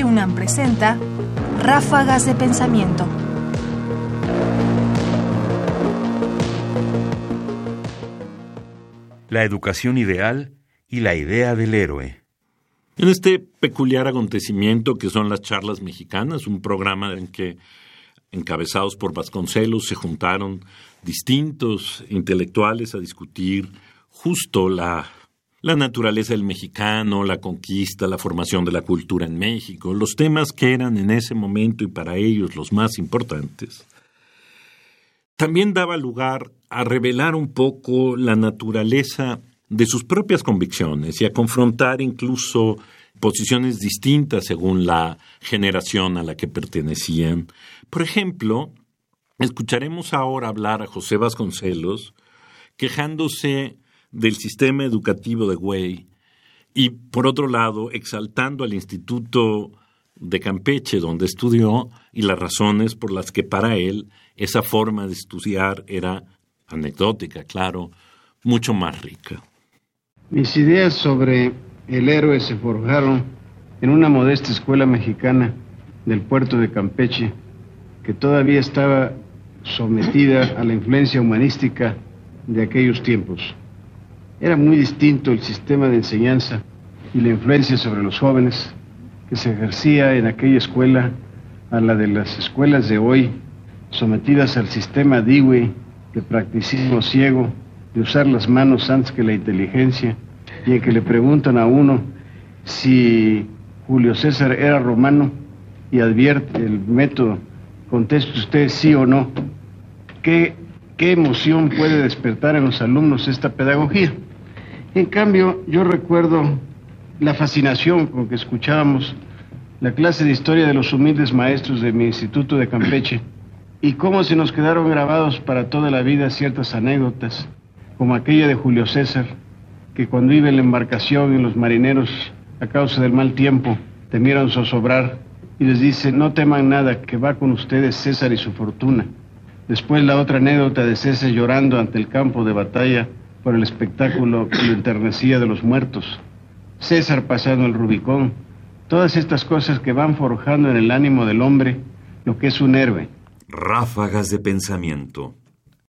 Radio UNAM presenta Ráfagas de Pensamiento. La educación ideal y la idea del héroe. En este peculiar acontecimiento que son las charlas mexicanas, un programa en que encabezados por Vasconcelos se juntaron distintos intelectuales a discutir justo la, la naturaleza del mexicano, la conquista, la formación de la cultura en México, los temas que eran en ese momento y para ellos los más importantes. También daba lugar a revelar un poco la naturaleza de sus propias convicciones y a confrontar incluso posiciones distintas según la generación a la que pertenecían. Por ejemplo, escucharemos ahora hablar a José Vasconcelos quejándose del sistema educativo de Güey y, por otro lado, exaltando al Instituto de Campeche, donde estudió, y las razones por las que para él esa forma de estudiar era anecdótica, claro, mucho más rica. Mis ideas sobre el héroe se forjaron en una modesta escuela mexicana del puerto de Campeche, que todavía estaba sometida a la influencia humanística de aquellos tiempos. Era muy distinto el sistema de enseñanza y la influencia sobre los jóvenes que se ejercía en aquella escuela a la de las escuelas de hoy, sometidas al sistema Dewey de practicismo ciego, de usar las manos antes que la inteligencia, y en que le preguntan a uno si Julio César era romano y advierte el método, conteste usted sí o no. ¿Qué, qué emoción puede despertar en los alumnos esta pedagogía? En cambio, yo recuerdo la fascinación con que escuchábamos la clase de historia de los humildes maestros de mi instituto de Campeche y cómo se nos quedaron grabados para toda la vida ciertas anécdotas, como aquella de Julio César, que cuando iba en la embarcación y los marineros, a causa del mal tiempo, temieron zozobrar y les dice, no teman nada, que va con ustedes César y su fortuna. Después la otra anécdota de César llorando ante el campo de batalla por el espectáculo que lo enternecía de los muertos. César pasando el Rubicón. Todas estas cosas que van forjando en el ánimo del hombre lo que es un héroe. Ráfagas de pensamiento.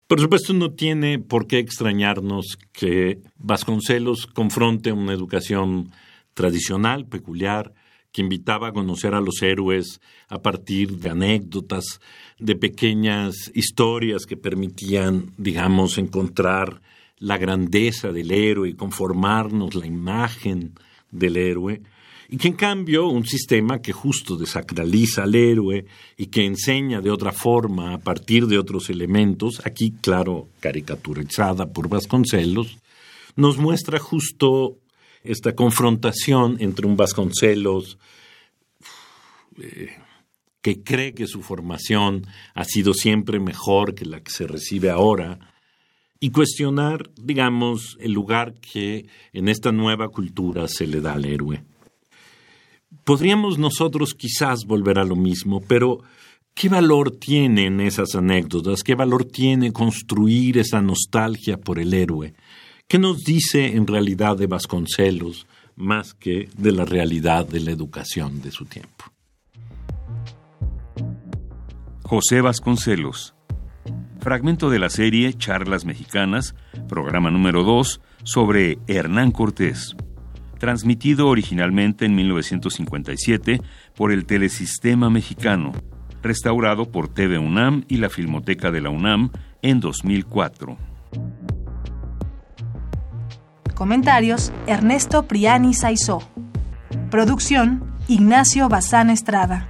Por supuesto, no tiene por qué extrañarnos que Vasconcelos confronte una educación tradicional, peculiar, que invitaba a conocer a los héroes a partir de anécdotas, de pequeñas historias que permitían, digamos, encontrar la grandeza del héroe conformarnos la imagen del héroe y que en cambio un sistema que justo desacraliza al héroe y que enseña de otra forma a partir de otros elementos, aquí claro caricaturizada por Vasconcelos, nos muestra justo esta confrontación entre un Vasconcelos eh, que cree que su formación ha sido siempre mejor que la que se recibe ahora, y cuestionar, digamos, el lugar que en esta nueva cultura se le da al héroe. Podríamos nosotros quizás volver a lo mismo, pero ¿qué valor tienen esas anécdotas? ¿Qué valor tiene construir esa nostalgia por el héroe? ¿Qué nos dice en realidad de Vasconcelos más que de la realidad de la educación de su tiempo? José Vasconcelos. Fragmento de la serie Charlas Mexicanas, programa número 2, sobre Hernán Cortés transmitido originalmente en 1957 por el Telesistema Mexicano, restaurado por TV UNAM y la Filmoteca de la UNAM en 2004. Comentarios: Ernesto Priani Saizó. Producción: Ignacio Bazán Estrada.